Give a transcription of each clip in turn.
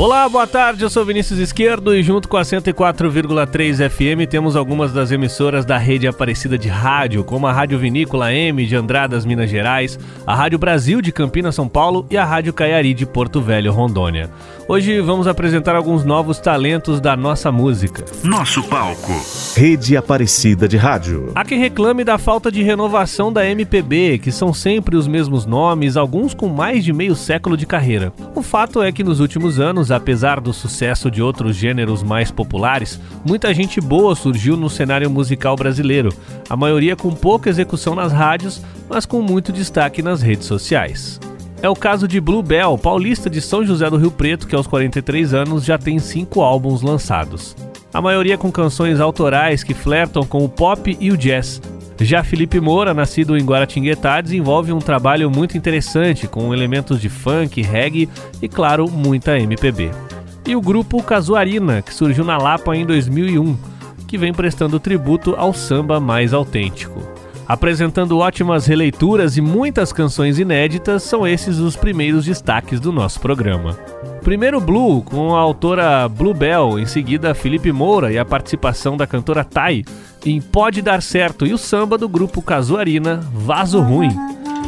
Olá, boa tarde. Eu sou Vinícius Esquerdo e junto com a 104,3 FM temos algumas das emissoras da rede Aparecida de rádio, como a Rádio Vinícola M de Andradas, Minas Gerais, a Rádio Brasil de Campinas, São Paulo e a Rádio Caiari de Porto Velho, Rondônia. Hoje vamos apresentar alguns novos talentos da nossa música. Nosso palco. Rede Aparecida de Rádio. Há quem reclame da falta de renovação da MPB, que são sempre os mesmos nomes, alguns com mais de meio século de carreira. O fato é que nos últimos anos, apesar do sucesso de outros gêneros mais populares, muita gente boa surgiu no cenário musical brasileiro, a maioria com pouca execução nas rádios, mas com muito destaque nas redes sociais. É o caso de Bluebell, paulista de São José do Rio Preto, que aos 43 anos já tem cinco álbuns lançados. A maioria com canções autorais que flertam com o pop e o jazz. Já Felipe Moura, nascido em Guaratinguetá, desenvolve um trabalho muito interessante com elementos de funk, reggae e, claro, muita MPB. E o grupo Casuarina, que surgiu na Lapa em 2001, que vem prestando tributo ao samba mais autêntico. Apresentando ótimas releituras e muitas canções inéditas, são esses os primeiros destaques do nosso programa. Primeiro Blue, com a autora Bluebell, em seguida Felipe Moura e a participação da cantora Tai em Pode Dar Certo e o samba do grupo Casuarina, Vaso Ruim.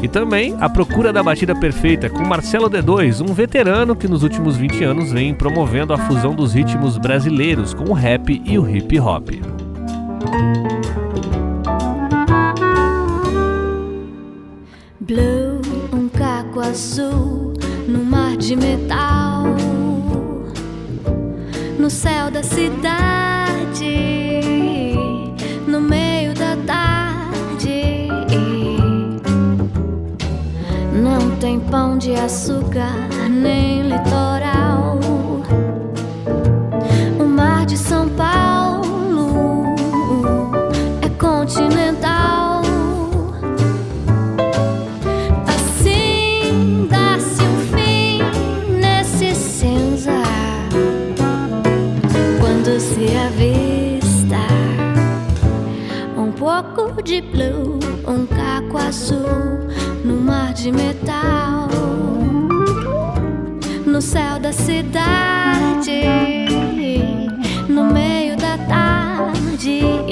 E também A Procura da Batida Perfeita, com Marcelo D2, um veterano que nos últimos 20 anos vem promovendo a fusão dos ritmos brasileiros com o rap e o hip hop. Azul no mar de metal, no céu da cidade, no meio da tarde. Não tem pão de açúcar nem litoral. O mar de São Paulo de blue, um caco azul no mar de metal, no céu da cidade, no meio da tarde.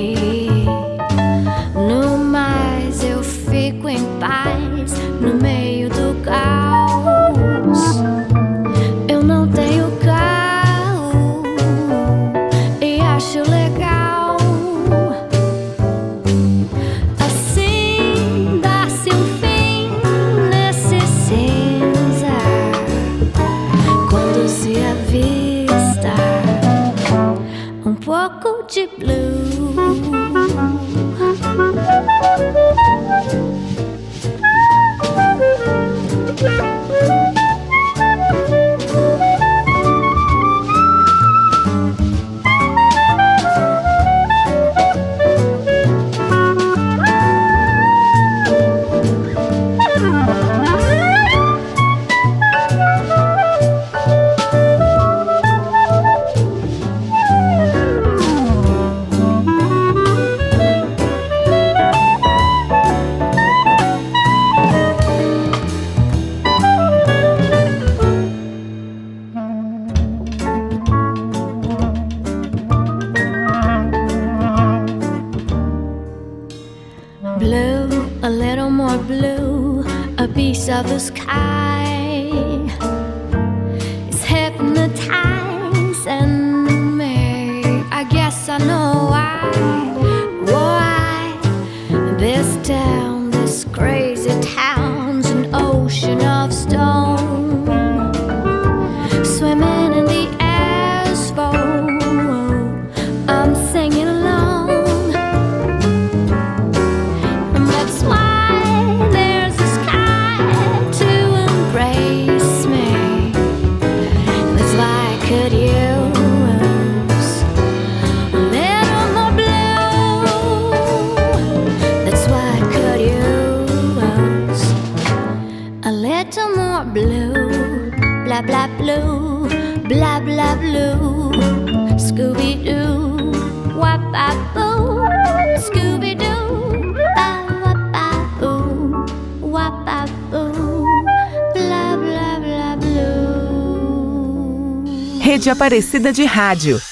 Rede Aparecida de Rádio.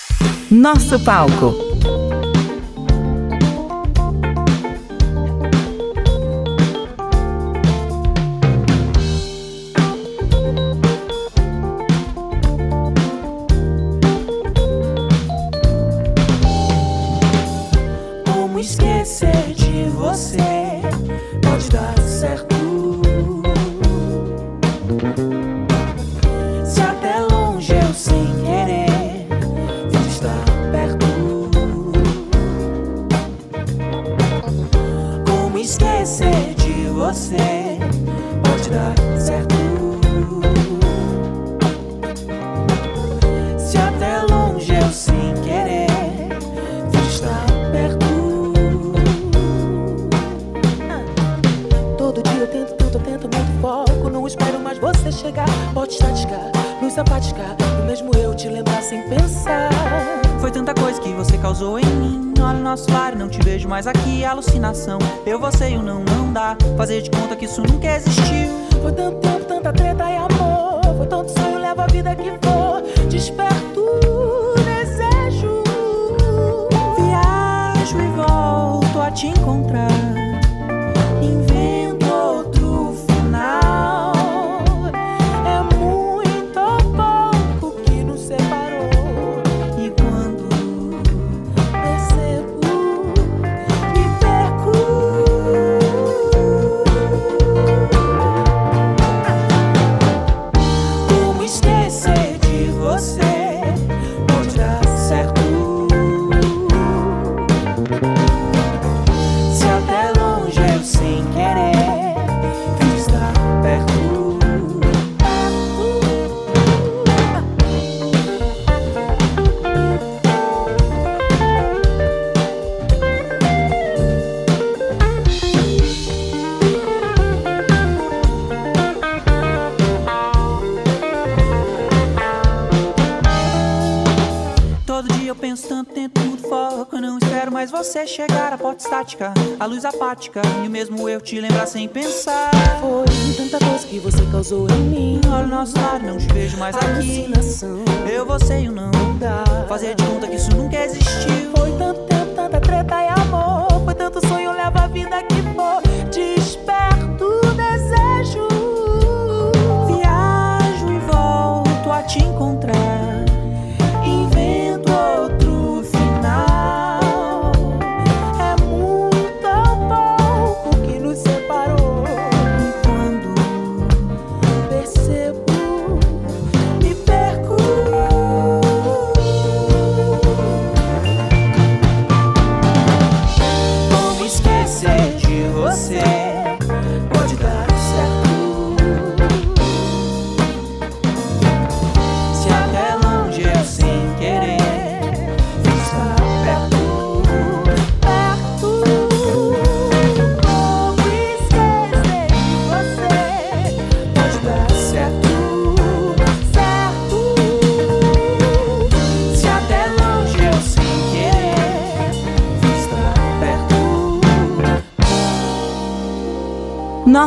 Nosso palco. chegar a porta estática, a luz apática e o mesmo eu te lembrar sem pensar. Foi tanta coisa que você causou em mim. Olha o nosso lar, não te vejo mais aqui. Eu vou sei o não dá. Fazer de conta que isso nunca existiu. Foi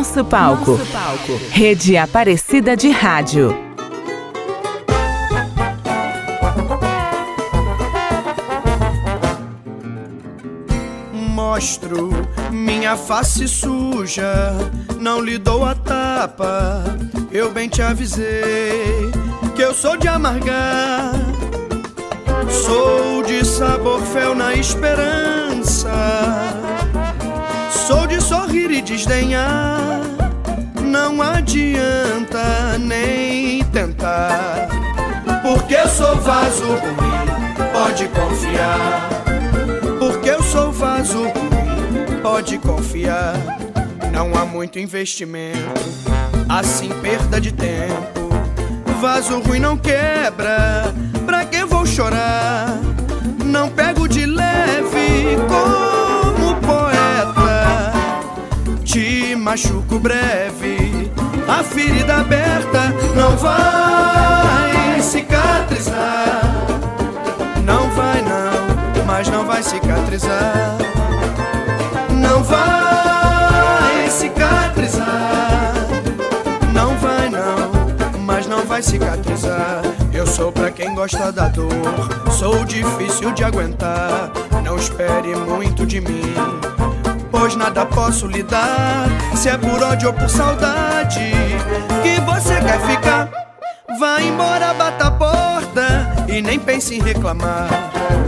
Nosso palco. Nosso palco. Rede Aparecida de Rádio. Mostro minha face suja, não lhe dou a tapa. Eu bem te avisei que eu sou de amargar, sou de sabor fel na esperança. desdenhar, não adianta nem tentar. Porque eu sou vaso ruim, pode confiar. Porque eu sou vaso ruim, pode confiar. Não há muito investimento, assim perda de tempo. Vaso ruim não quebra, pra que vou chorar? machuco breve. A ferida aberta não vai cicatrizar. Não vai, não, mas não vai cicatrizar. Não vai cicatrizar. Não vai, não, mas não vai cicatrizar. Eu sou pra quem gosta da dor, sou difícil de aguentar. Não espere muito de mim Pois nada posso lhe dar. Se é por ódio ou por saudade que você quer ficar. Vá embora, bata a porta e nem pense em reclamar.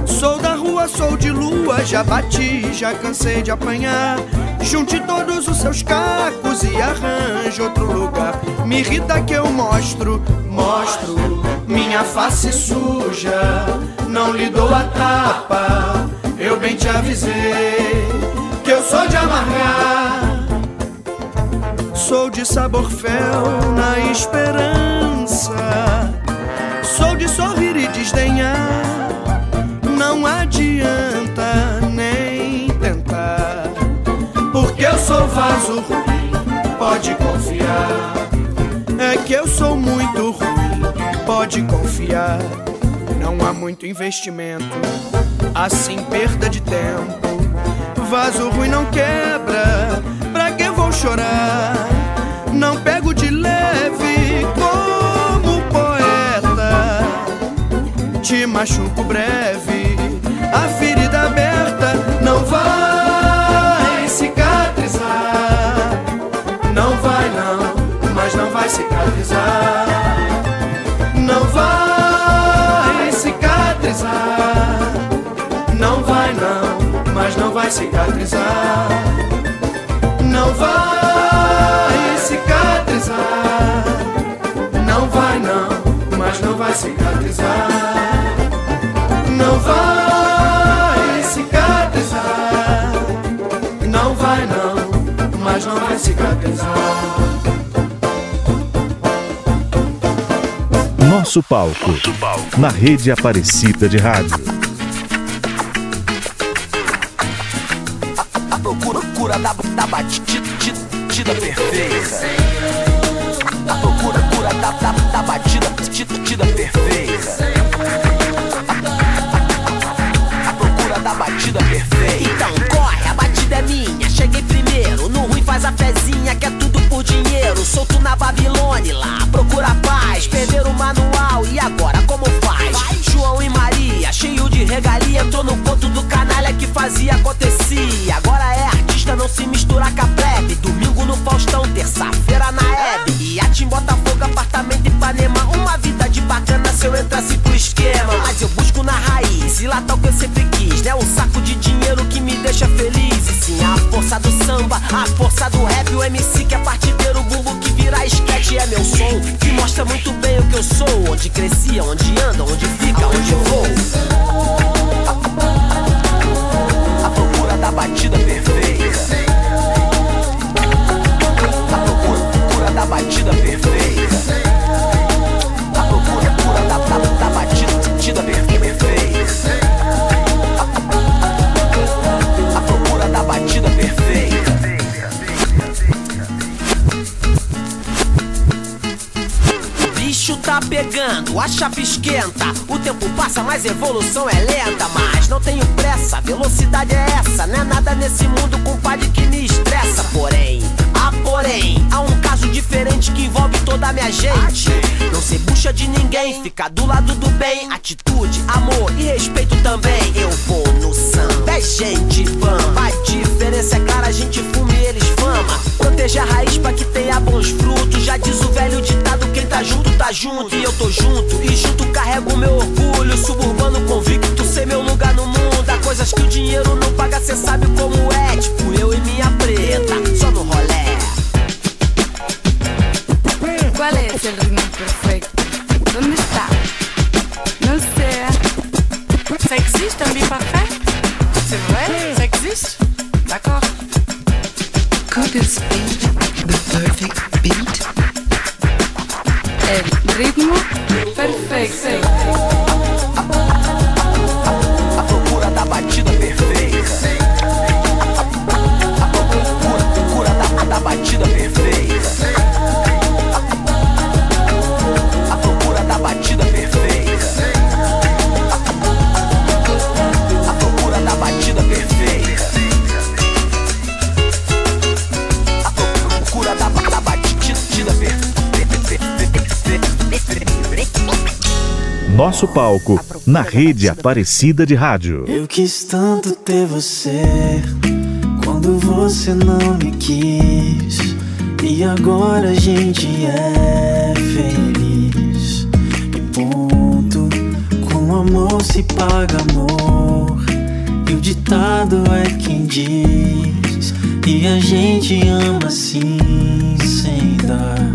Sou da rua, sou de lua, já bati, já cansei de apanhar. Junte todos os seus cacos e arranje outro lugar. Me irrita que eu mostro, mostro minha face suja. Não lhe dou a tapa, eu bem te avisei sou de amargar. Sou de sabor fel na esperança. Sou de sorrir e desdenhar. Não adianta nem tentar. Porque eu sou vaso ruim, pode confiar. É que eu sou muito ruim, pode confiar. Não há muito investimento, assim perda de tempo. Vaso ruim não quebra, pra que vou chorar? Não pego de leve como poeta. Te machuco breve, a ferida aberta não vai cicatrizar. Não vai não, mas não vai cicatrizar. Não vai cicatrizar. Não vai cicatrizar. Não vai não, mas não vai cicatrizar. Não vai cicatrizar. Não vai não, mas não vai cicatrizar. Nosso palco. Na rede Aparecida de Rádio. Procura, da, da batida perfeita. A procura, da, da, da batida, perfeita. A procura da batida perfeita. Então corre, a batida é minha. Cheguei primeiro, no ruim faz a fezinha, que é tudo por dinheiro. Solto na Babilônia lá, procura paz. Perderam o manual e agora como faz? João e Maria, cheio de regalia, entrou no ponto do canalha que fazia acontecia. Tá o que eu sempre quis, né? Um saco de dinheiro que me deixa feliz. E sim, a força do samba, a força do rap, o MC que é partideiro, o bumbo que vira esquete é meu som. Que mostra muito bem o que eu sou. Onde cresci, onde anda, onde fica, onde vou. A procura da batida perfeita. A procura da batida perfeita. Pegando, a chapa esquenta. O tempo passa, mas evolução é lenta. Mas não tenho pressa, velocidade é essa. Não é nada nesse mundo, compadre, que me estressa. Porém, ah, porém, há um caso diferente que envolve toda a minha gente. Não ser bucha de ninguém, ficar do lado do bem. Atitude, amor e respeito também. Eu vou no samba, é gente fama. A diferença é clara, a gente fuma e eles fama. Proteger a raiz pra que tenha bons frutos. Já diz o velho ditado: quem tá junto, tá junto. E eu tô junto, e junto carrego meu orgulho. Suburbano convicto, sei meu lugar no mundo. Há coisas que o dinheiro não paga, cê sabe como é. Tipo eu e minha preta, só no rolé. ¿Cuál es el ritmo perfecto? ¿Dónde está? No sé. Ça existe un parfait C'est vrai Ça existe D'accord. Could this be the perfect beat? El ritmo perfecto. Nosso palco na rede Aparecida de Rádio. Eu quis tanto ter você quando você não me quis. E agora a gente é feliz. E ponto. Com amor se paga amor. E o ditado é quem diz. E a gente ama assim, sem dar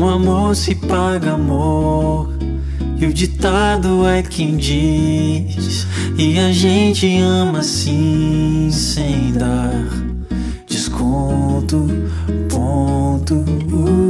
Com amor se paga amor. E o ditado é quem diz. E a gente ama assim, sem dar desconto. Ponto. Uh,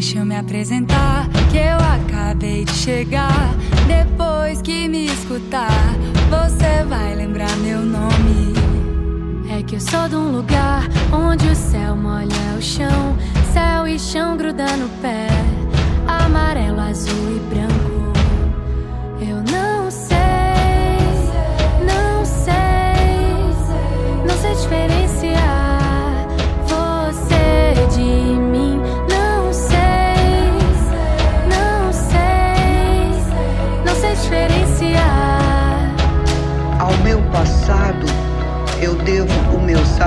Deixa eu me apresentar, que eu acabei de chegar. Depois que me escutar, você vai lembrar meu nome. É que eu sou de um lugar onde o céu molha o chão, céu e chão gruda no pé, amarelo, azul e branco. Eu não sei, não sei, não sei diferenciar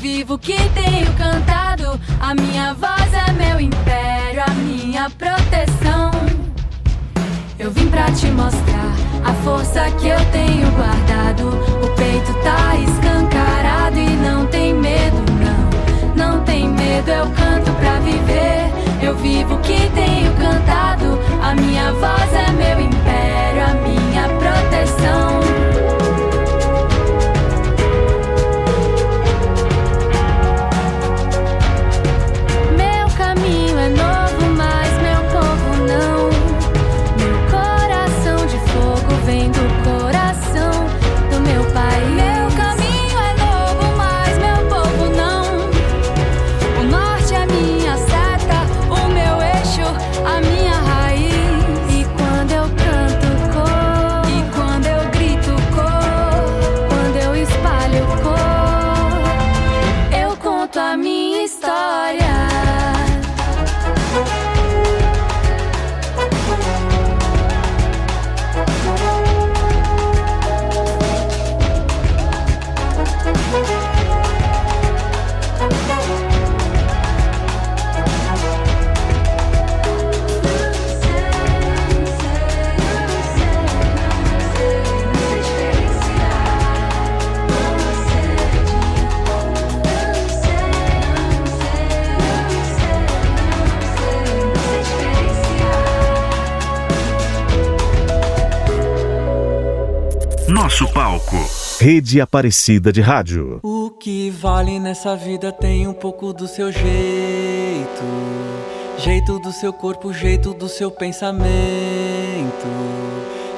Vivo o que tenho cantado. A minha voz é meu império, a minha proteção. Eu vim pra te mostrar a força que eu tenho guardado. O peito tá escancarado e não tem medo, não. Não tem medo, eu canto pra viver. Eu vivo o que tenho cantado. A minha voz é meu império, a minha proteção. Rede Aparecida de Rádio. O que vale nessa vida tem um pouco do seu jeito. Jeito do seu corpo, jeito do seu pensamento.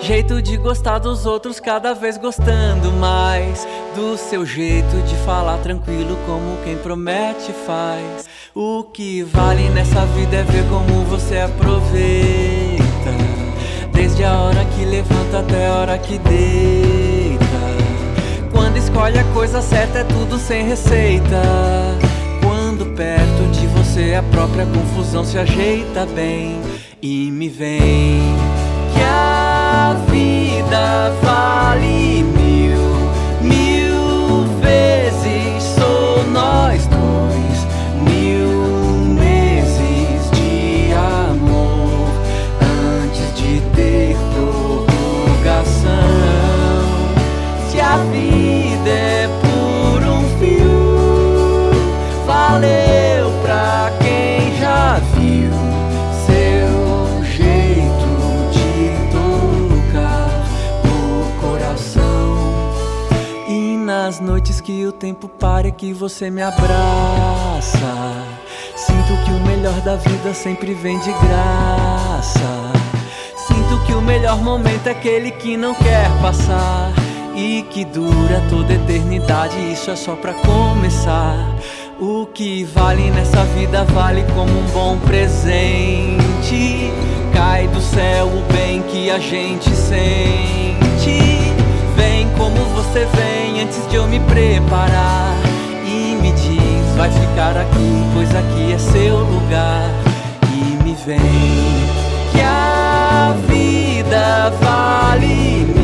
Jeito de gostar dos outros, cada vez gostando mais. Do seu jeito de falar tranquilo, como quem promete faz. O que vale nessa vida é ver como você aproveita. Desde a hora que levanta até a hora que deita. Quando escolhe a coisa certa, é tudo sem receita. Quando perto de você a própria confusão se ajeita bem. E me vem que a vida vale vida é por um fio, valeu pra quem já viu seu jeito de tocar o coração. E nas noites que o tempo para que você me abraça, sinto que o melhor da vida sempre vem de graça. Sinto que o melhor momento é aquele que não quer passar que dura toda eternidade. Isso é só pra começar. O que vale nessa vida vale como um bom presente. Cai do céu o bem que a gente sente. Vem como você vem antes de eu me preparar. E me diz, vai ficar aqui, pois aqui é seu lugar. E me vem que a vida vale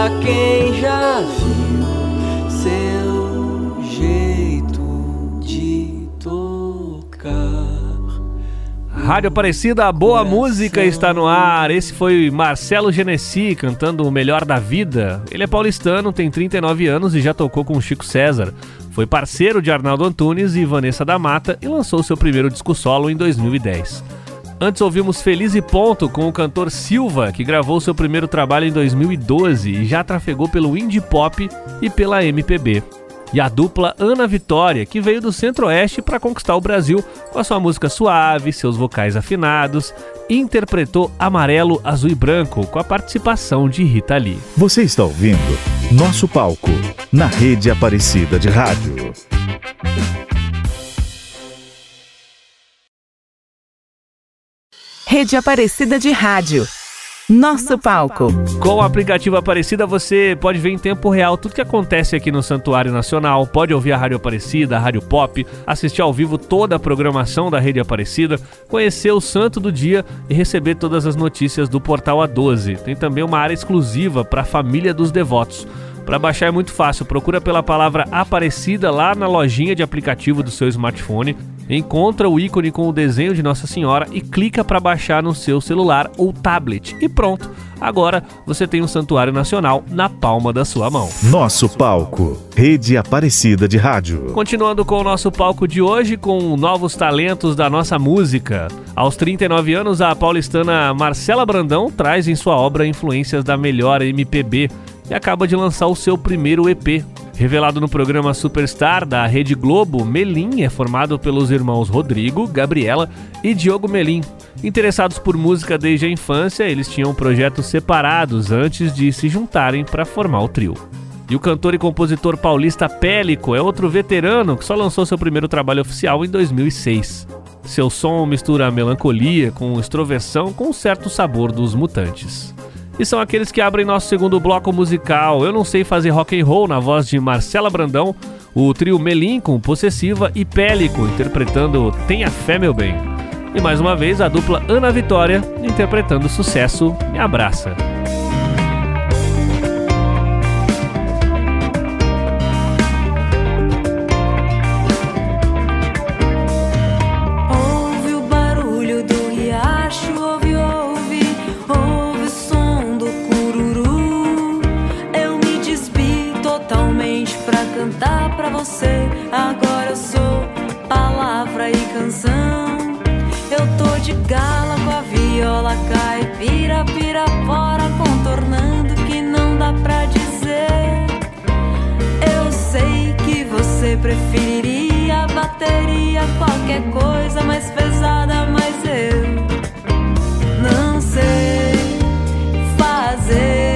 pra quem já viu seu jeito de tocar. Rádio Aparecida, a boa música está no ar. Esse foi Marcelo Genesi cantando O Melhor da Vida. Ele é paulistano, tem 39 anos e já tocou com o Chico César. Foi Foi parceiro de Arnaldo Antunes e Vanessa da Mata e lançou seu primeiro disco solo em 2010. Antes ouvimos Feliz e Ponto com o cantor Silva, que gravou seu primeiro trabalho em 2012 e já trafegou pelo indie pop e pela MPB. E a dupla Ana Vitória, que veio do Centro-Oeste para conquistar o Brasil com a sua música suave, seus vocais afinados, e interpretou Amarelo, Azul e Branco com a participação de Rita Lee. Você está ouvindo Nosso Palco, na rede Aparecida de Rádio. Rede Aparecida de Rádio. Nosso palco. Com o aplicativo Aparecida você pode ver em tempo real tudo que acontece aqui no Santuário Nacional, pode ouvir a Rádio Aparecida, a Rádio Pop, assistir ao vivo toda a programação da Rede Aparecida, conhecer o santo do dia e receber todas as notícias do portal A12. Tem também uma área exclusiva para a família dos devotos. Para baixar é muito fácil, procura pela palavra Aparecida lá na lojinha de aplicativo do seu smartphone, encontra o ícone com o desenho de Nossa Senhora e clica para baixar no seu celular ou tablet. E pronto, agora você tem um santuário nacional na palma da sua mão. Nosso palco, Rede Aparecida de Rádio. Continuando com o nosso palco de hoje, com novos talentos da nossa música. Aos 39 anos, a paulistana Marcela Brandão traz em sua obra influências da melhor MPB e acaba de lançar o seu primeiro EP. Revelado no programa Superstar da Rede Globo, Melim é formado pelos irmãos Rodrigo, Gabriela e Diogo Melim. Interessados por música desde a infância, eles tinham projetos separados antes de se juntarem para formar o trio. E o cantor e compositor paulista Pélico é outro veterano que só lançou seu primeiro trabalho oficial em 2006. Seu som mistura melancolia com extroversão com um certo sabor dos mutantes e são aqueles que abrem nosso segundo bloco musical. Eu não sei fazer rock and roll na voz de Marcela Brandão, o trio Melim com Possessiva e Pélico interpretando Tenha Fé Meu Bem. E mais uma vez a dupla Ana Vitória interpretando o sucesso Me Abraça. Você. Agora eu sou palavra e canção. Eu tô de gala com a viola caipira, pirapora, contornando que não dá pra dizer. Eu sei que você preferiria bateria, qualquer coisa mais pesada, mas eu não sei fazer.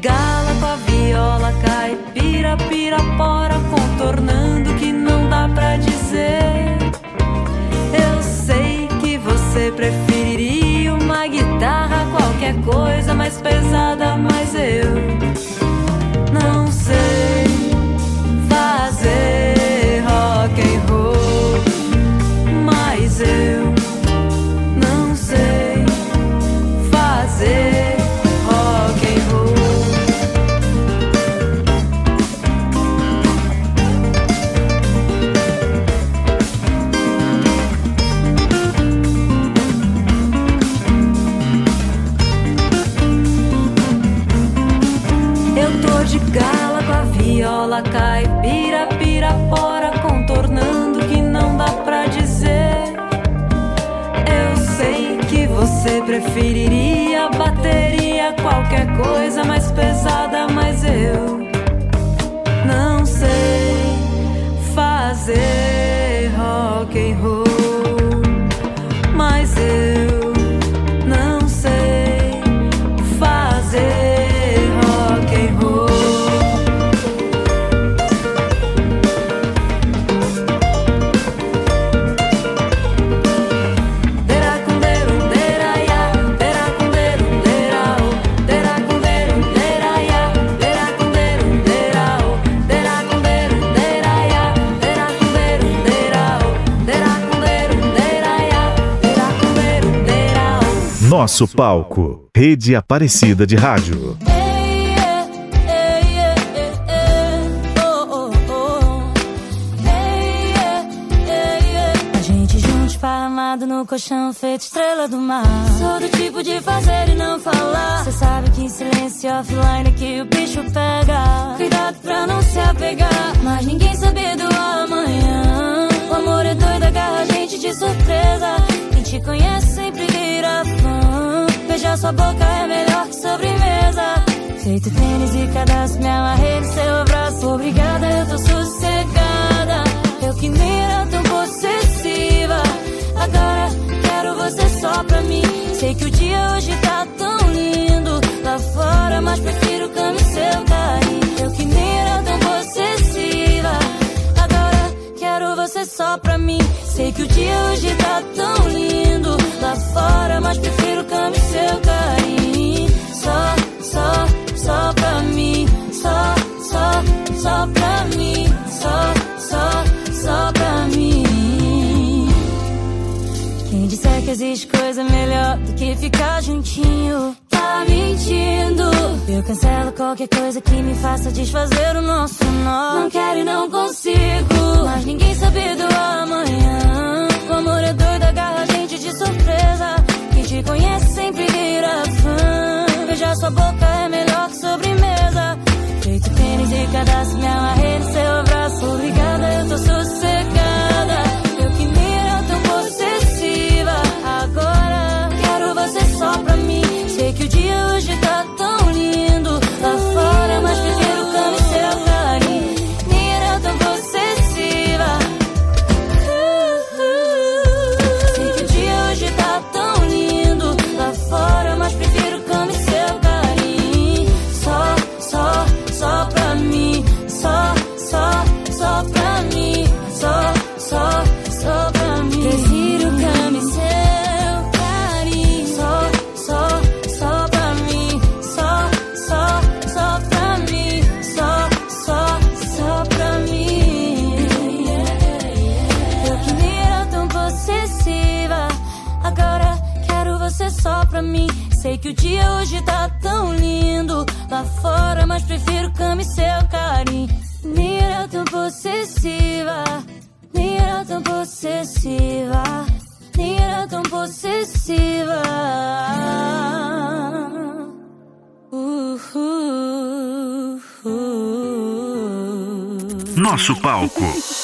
Tô Nosso palco. Rede Aparecida de Rádio. A gente junto, esparramado no colchão, feito estrela do mar. Sou do tipo de fazer e não falar. Cê sabe que em silêncio offline que o bicho pega. Cuidado pra não se apegar, mas ninguém sabe do amanhã. O amor é doido, agarra a gente de surpresa. Quem te conhece sempre vira fã. Beijar sua boca é melhor que sobremesa. Feito tênis e cadastro, me amarrei no seu braço. Obrigada, eu tô sossegada. Eu que nem era tão possessiva. Agora quero você só pra mim. Sei que o dia hoje tá tão lindo lá fora, mas prefiro cama e seu carinho. Eu que nem era tão possessiva. Você só pra mim. Sei que o dia hoje tá tão lindo lá fora, mas prefiro cama e seu carinho. Só, só, só pra mim. Só, só, só pra mim. Só, só, só pra mim. Quem disser que existe coisa melhor do que ficar juntinho, tá mentindo. Eu cancelo qualquer coisa que me faça desfazer o nosso nó. Não quero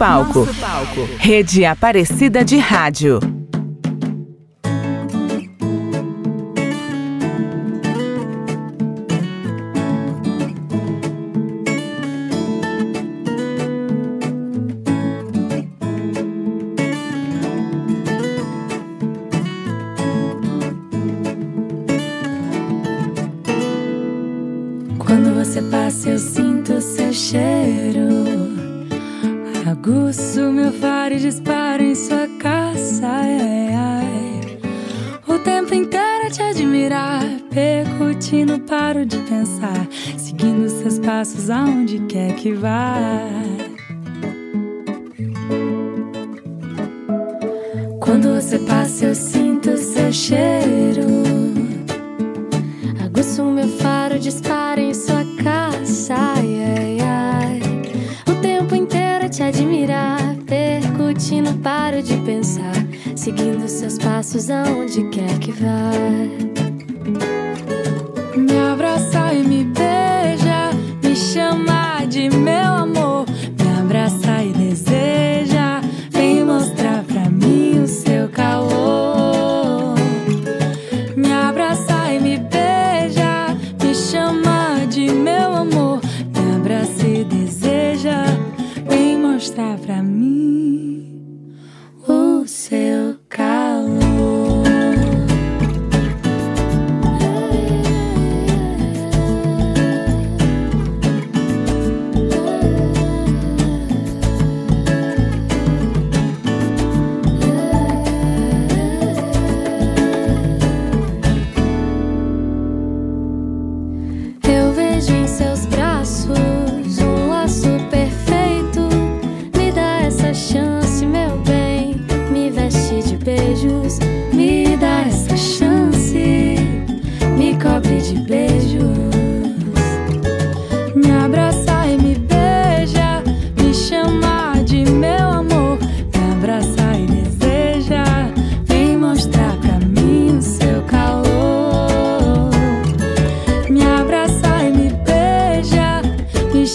Nosso palco. Rede Aparecida de Rádio. Aonde quer que vá. Quando você passa, eu sinto seu cheiro. Aguço meu faro, dispara em sua caça. Ai, ai. O tempo inteiro te admirar. Percute, não paro de pensar. Seguindo seus passos aonde quer que vá.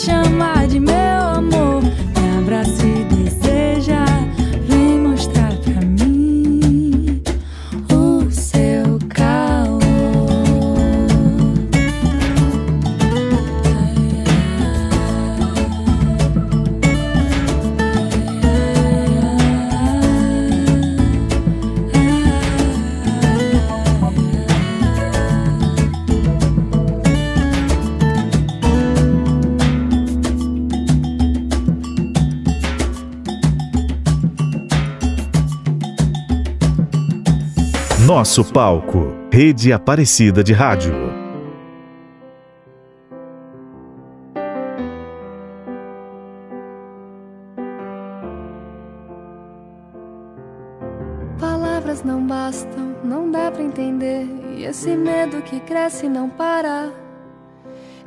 Me Nosso palco. Rede Aparecida de Rádio. Palavras não bastam, não dá pra entender. E esse medo que cresce não para.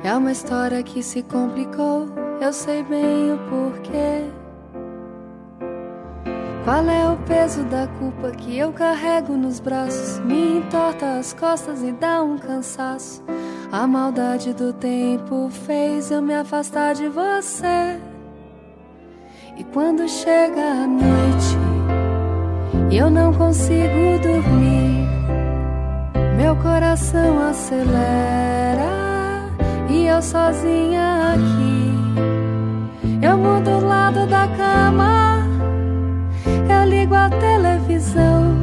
É uma história que se complicou, eu sei bem o porquê. Qual é o peso da culpa que eu carrego nos braços? Me entorta as costas e dá um cansaço. A maldade do tempo fez eu me afastar de você. E quando chega a noite e eu não consigo dormir, meu coração acelera e eu sozinha aqui. Eu mudo o lado da cama, eu ligo a televisão,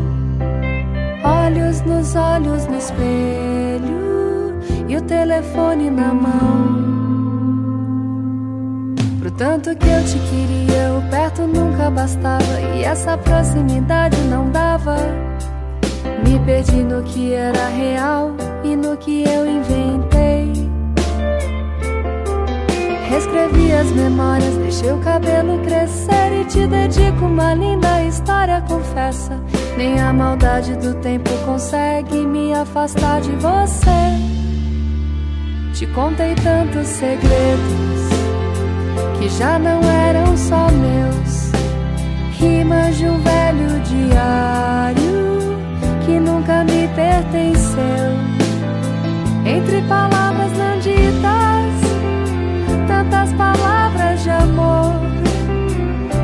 olhos nos olhos no espelho e o telefone na mão. Pro tanto que eu te queria, o perto nunca bastava e essa proximidade não dava. Me perdi no que era real e no que eu inventei. Reescrevi as memórias, deixei o cabelo crescer e te dedico uma linda história, confessa. Nem a maldade do tempo consegue me afastar de você. Te contei tantos segredos que já não eram só meus. Rimas de um velho diário que nunca me pertenceu. Entre palavras não ditas, tantas palavras de amor.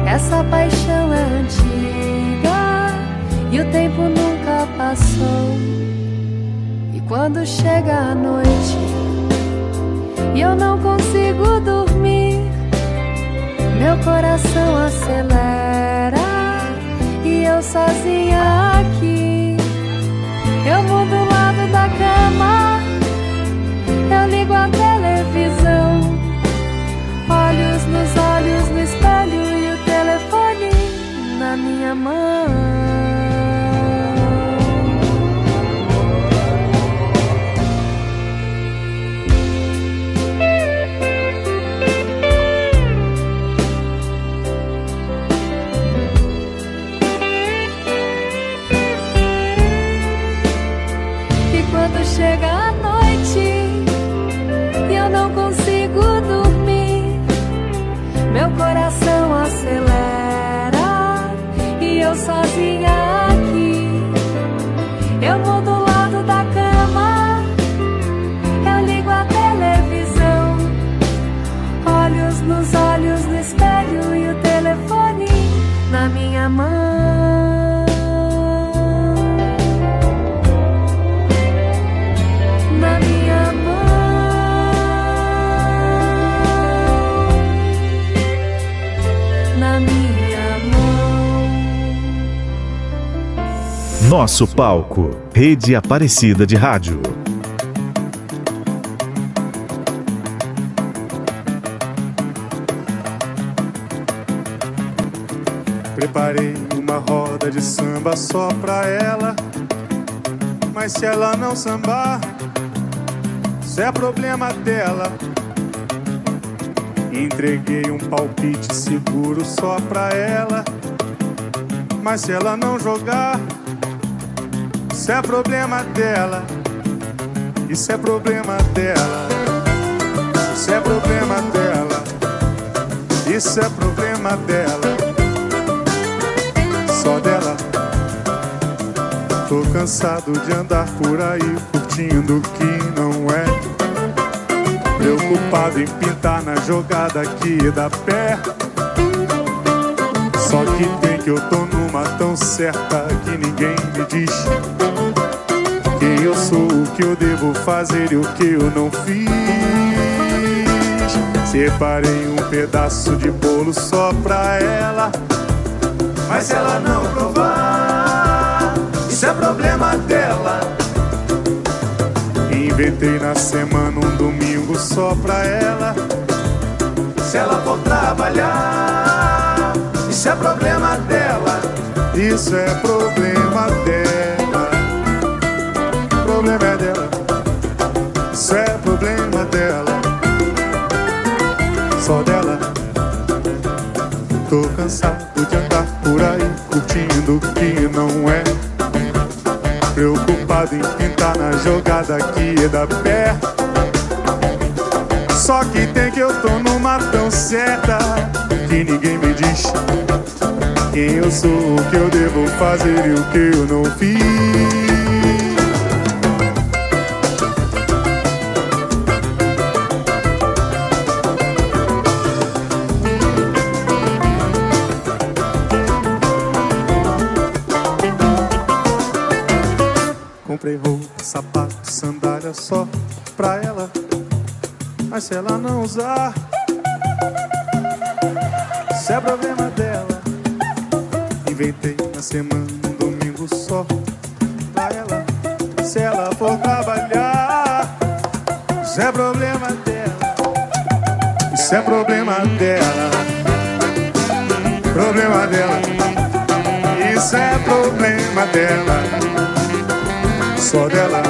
Essa paixão é antiga e o tempo nunca passou. E quando chega a noite e eu não consigo dormir, meu coração acelera e eu sozinha aqui. Nosso palco, Rede Aparecida de Rádio. Preparei uma roda de samba só pra ela. Mas se ela não sambar, isso é problema dela. Entreguei um palpite seguro só pra ela. Mas se ela não jogar, isso é problema dela. Isso é problema dela. Isso é problema dela. Isso é problema dela. Só dela. Tô cansado de andar por aí curtindo o que não é. Preocupado em pintar na jogada que dá pé. Só que tem que eu tô numa tão certa que ninguém me diz quem eu sou, o que eu devo fazer e o que eu não fiz. Separei um pedaço de bolo só pra ela. Mas se ela não provar, isso é problema dela. Inventei na semana um domingo só pra ela. Se ela for trabalhar, isso é problema dela. Isso é problema dela. Problema é dela. Isso é problema dela. Só dela. Tô cansado de andar por aí curtindo o que não é. Preocupado em pintar na jogada que dá pé. Só que tem que eu tô numa tão certa que ninguém me diz quem eu sou, o que eu devo fazer e o que eu não fiz. Só dela.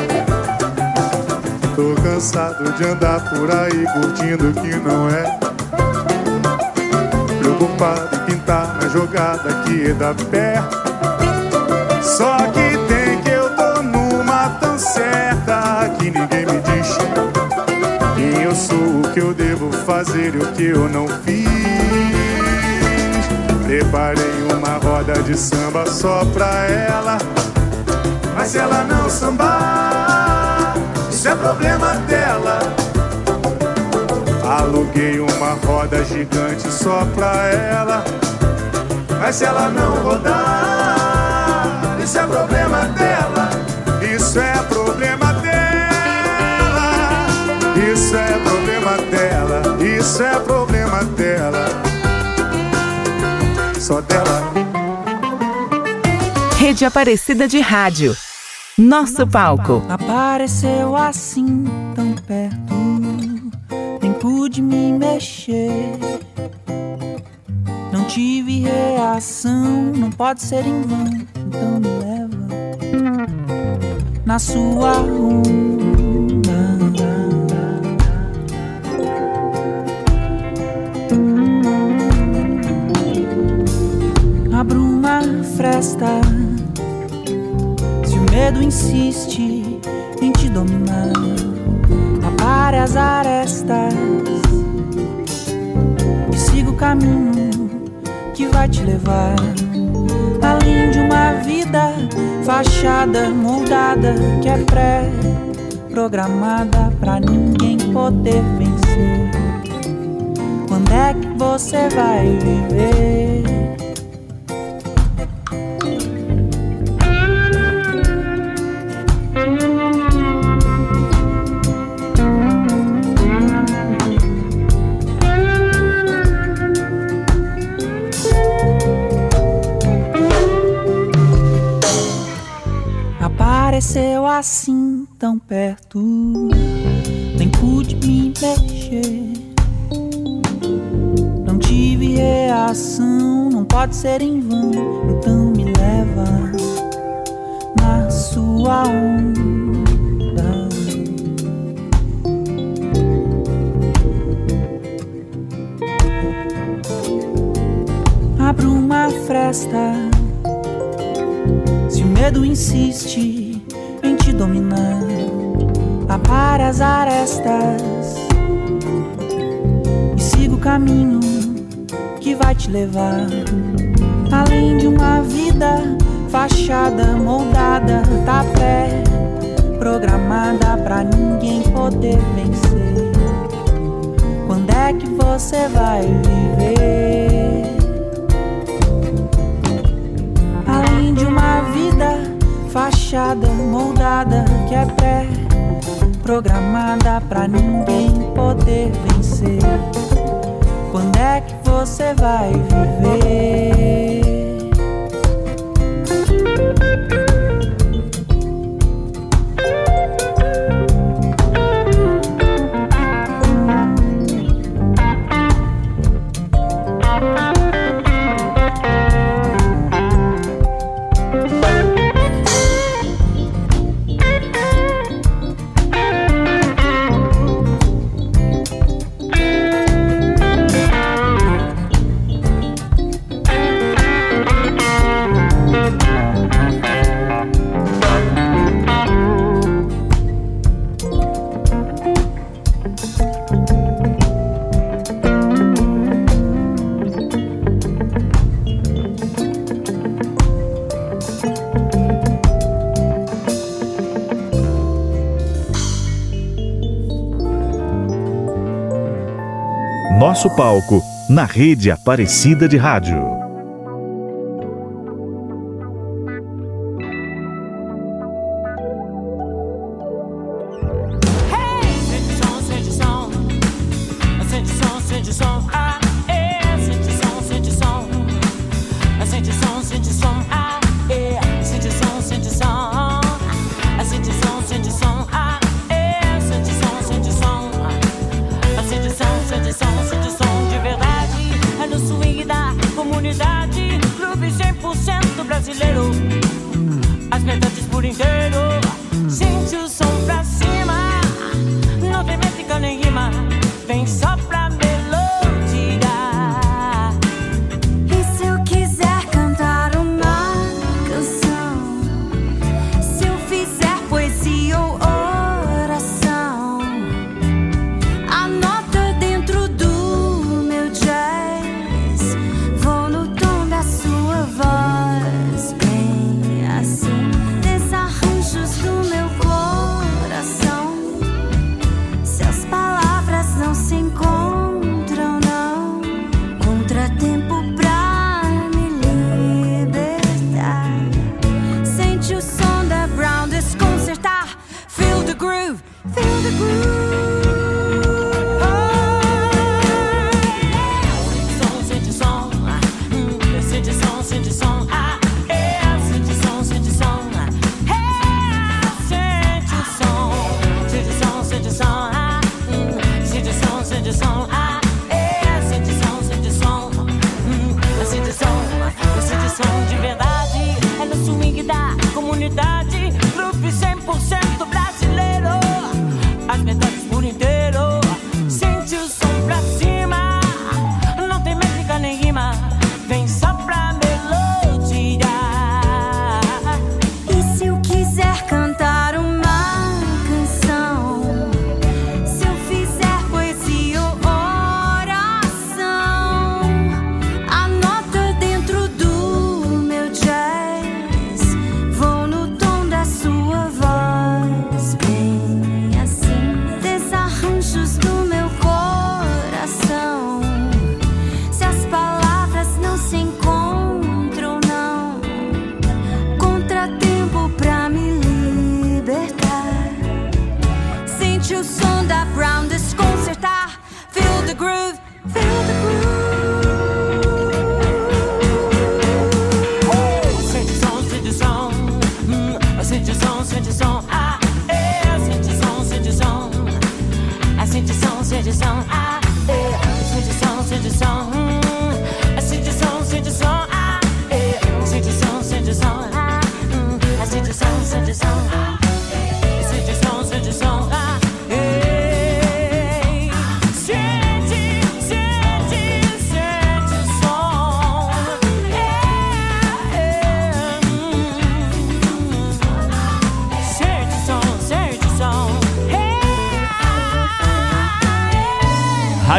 Tô cansado de andar por aí curtindo o que não é. Preocupado em pintar na jogada que dá pé. Só que tem que eu tô numa tão certa que ninguém me diz quem eu sou, o que eu devo fazer e o que eu não fiz. Preparei uma roda de samba só pra ela. Mas se ela não sambar, isso é problema dela. Aluguei uma roda gigante só pra ela. Mas se ela não rodar, isso é problema dela. Isso é problema dela. Isso é problema dela. Isso é problema dela. Só dela. Rede Aparecida de Rádio. Nosso palco. Apareceu assim tão perto, nem pude me mexer. Não tive reação, não pode ser em vão, então me leva na sua onda. A bruma fresta medo insiste em te dominar. Apare as arestas e siga o caminho que vai te levar além de uma vida fachada, moldada, que é pré-programada pra ninguém poder vencer. Quando é que você vai viver? Assim tão perto, nem pude me mexer. Não tive reação, não pode ser em vão, então me leva na sua onda. Abra uma fresta se o medo insiste dominar, apare as arestas e siga o caminho que vai te levar além de uma vida fachada, moldada, tá pré programada pra ninguém poder vencer. Quando é que você vai viver? Fachada, moldada, que é pré-programada pra ninguém poder vencer. Quando é que você vai viver? Nosso palco na rede Aparecida de Rádio.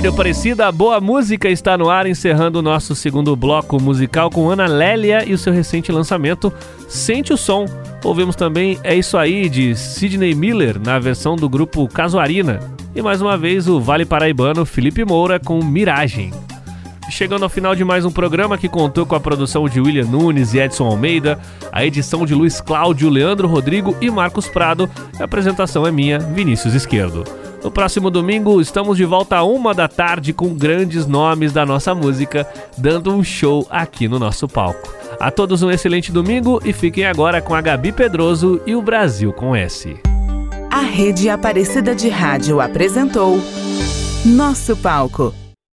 Rádio Aparecida, boa música está no ar, encerrando o nosso segundo bloco musical com Ana Lélia e o seu recente lançamento Sente o Som. Ouvimos também É Isso Aí, de Sidney Miller, na versão do grupo Casuarina. E mais uma vez o Vale Paraibano Felipe Moura com Miragem. Chegando ao final de mais um programa que contou com a produção de William Nunes e Edson Almeida, a edição de Luiz Cláudio, Leandro Rodrigo e Marcos Prado. A apresentação é minha, Vinícius Esquerdo. No próximo domingo estamos de volta a uma da tarde com grandes nomes da nossa música, dando um show aqui no nosso palco. A todos um excelente domingo e fiquem agora com a Gabi Pedroso e o Brasil com S. A Rede Aparecida de Rádio apresentou Nosso Palco